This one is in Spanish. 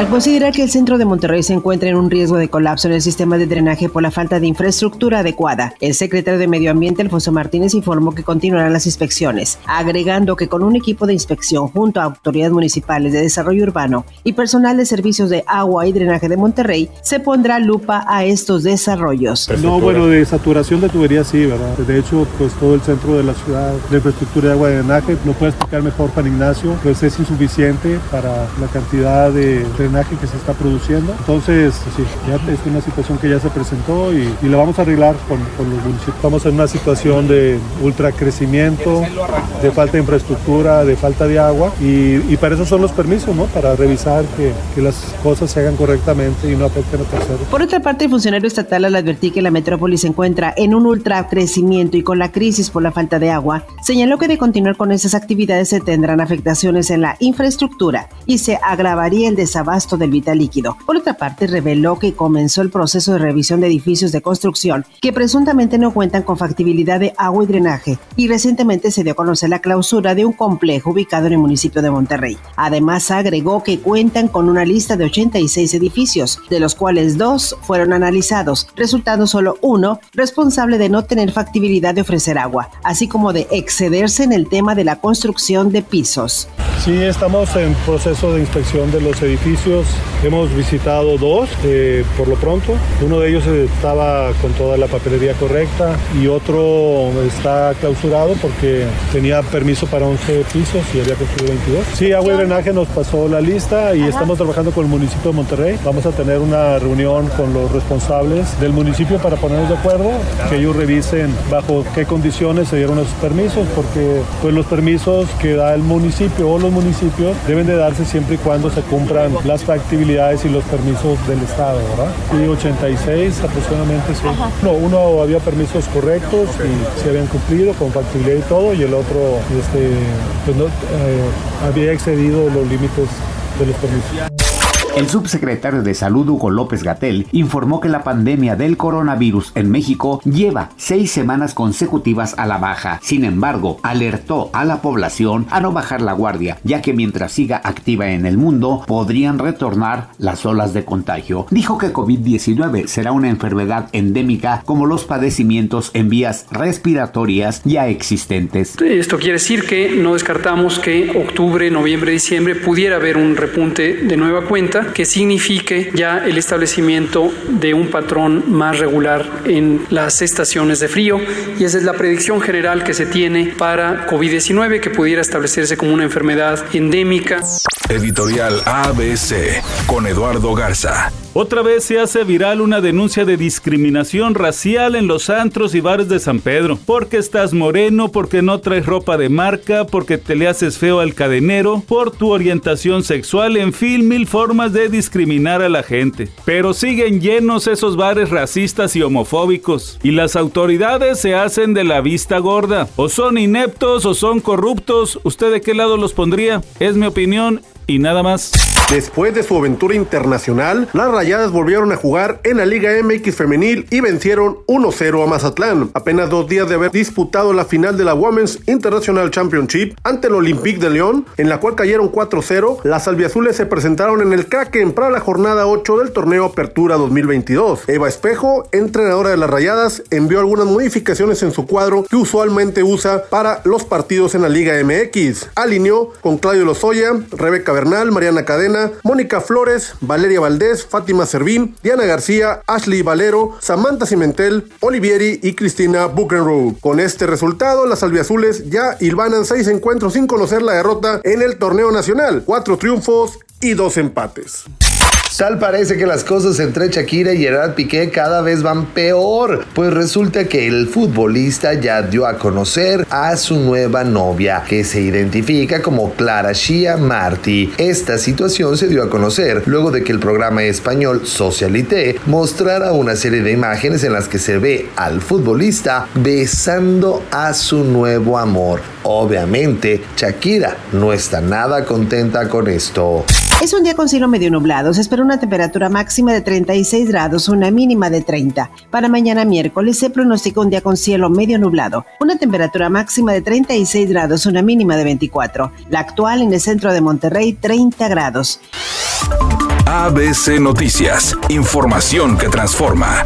Al considerar que el centro de Monterrey se encuentra en un riesgo de colapso en el sistema de drenaje por la falta de infraestructura adecuada, el secretario de Medio Ambiente, Alfonso Martínez, informó que continuarán las inspecciones, agregando que con un equipo de inspección junto a autoridades municipales de desarrollo urbano y personal de servicios de agua y drenaje de Monterrey, se pondrá lupa a estos desarrollos. No, bueno, de saturación de tuberías sí, ¿verdad? De hecho, pues todo el centro de la ciudad, de infraestructura de agua y drenaje, lo puede explicar mejor Juan Ignacio, pues es insuficiente para la cantidad de que se está produciendo. Entonces, sí, ya es una situación que ya se presentó y, y la vamos a arreglar con, con, los municipios. Estamos en una situación de ultra crecimiento, de falta de infraestructura, de falta de agua y, y para eso son los permisos, ¿no? Para revisar que, que, las cosas se hagan correctamente y no afecten a terceros. Por otra parte, el funcionario estatal al advertir que la metrópoli se encuentra en un ultra crecimiento y con la crisis por la falta de agua, señaló que de continuar con esas actividades se tendrán afectaciones en la infraestructura y se agravaría el desabasto del vital líquido. Por otra parte, reveló que comenzó el proceso de revisión de edificios de construcción que presuntamente no cuentan con factibilidad de agua y drenaje y recientemente se dio a conocer la clausura de un complejo ubicado en el municipio de Monterrey. Además, agregó que cuentan con una lista de 86 edificios, de los cuales dos fueron analizados, resultando solo uno responsable de no tener factibilidad de ofrecer agua, así como de excederse en el tema de la construcción de pisos. Sí, estamos en proceso de inspección de los edificios. Hemos visitado dos eh, por lo pronto. Uno de ellos estaba con toda la papelería correcta y otro está clausurado porque tenía permiso para 11 pisos y había construido 22. Sí, Agua y Drenaje nos pasó la lista y estamos trabajando con el municipio de Monterrey. Vamos a tener una reunión con los responsables del municipio para ponernos de acuerdo, que ellos revisen bajo qué condiciones se dieron esos permisos, porque pues los permisos que da el municipio o los municipios deben de darse siempre y cuando se cumplan las factibilidades y los permisos del Estado, ¿verdad? Y 86 aproximadamente, sí. No, uno había permisos correctos y se habían cumplido con factibilidad y todo, y el otro este, pues no, eh, había excedido los límites de los permisos. El subsecretario de Salud Hugo López Gatel informó que la pandemia del coronavirus en México lleva seis semanas consecutivas a la baja. Sin embargo, alertó a la población a no bajar la guardia, ya que mientras siga activa en el mundo podrían retornar las olas de contagio. Dijo que COVID-19 será una enfermedad endémica como los padecimientos en vías respiratorias ya existentes. Esto quiere decir que no descartamos que octubre, noviembre, diciembre pudiera haber un repunte de nueva cuenta que signifique ya el establecimiento de un patrón más regular en las estaciones de frío y esa es la predicción general que se tiene para COVID-19 que pudiera establecerse como una enfermedad endémica. Editorial ABC con Eduardo Garza. Otra vez se hace viral una denuncia de discriminación racial en los antros y bares de San Pedro. Porque estás moreno, porque no traes ropa de marca, porque te le haces feo al cadenero, por tu orientación sexual, en fin, mil formas de discriminar a la gente. Pero siguen llenos esos bares racistas y homofóbicos. Y las autoridades se hacen de la vista gorda. O son ineptos o son corruptos. ¿Usted de qué lado los pondría? Es mi opinión y nada más. Después de su aventura internacional, las Rayadas volvieron a jugar en la Liga MX femenil y vencieron 1-0 a Mazatlán, apenas dos días de haber disputado la final de la Women's International Championship ante el Olympique de Lyon, en la cual cayeron 4-0. Las albiazules se presentaron en el Kraken para la jornada 8 del torneo Apertura 2022. Eva Espejo, entrenadora de las Rayadas, envió algunas modificaciones en su cuadro que usualmente usa para los partidos en la Liga MX. Alineó con Claudio Lozoya, Rebeca Mariana Cadena, Mónica Flores, Valeria Valdés, Fátima Servín, Diana García, Ashley Valero, Samantha Cimentel, Olivieri y Cristina Buchenroe. Con este resultado, las albiazules ya hilvanan seis encuentros sin conocer la derrota en el torneo nacional, cuatro triunfos y dos empates. Tal parece que las cosas entre Shakira y Gerard Piqué cada vez van peor, pues resulta que el futbolista ya dio a conocer a su nueva novia, que se identifica como Clara Shia Martí. Esta situación se dio a conocer luego de que el programa español Socialité mostrara una serie de imágenes en las que se ve al futbolista besando a su nuevo amor. Obviamente, Shakira no está nada contenta con esto. Es un día con cielo medio nublado. Se espera una temperatura máxima de 36 grados, una mínima de 30. Para mañana miércoles se pronostica un día con cielo medio nublado. Una temperatura máxima de 36 grados, una mínima de 24. La actual en el centro de Monterrey, 30 grados. ABC Noticias. Información que transforma.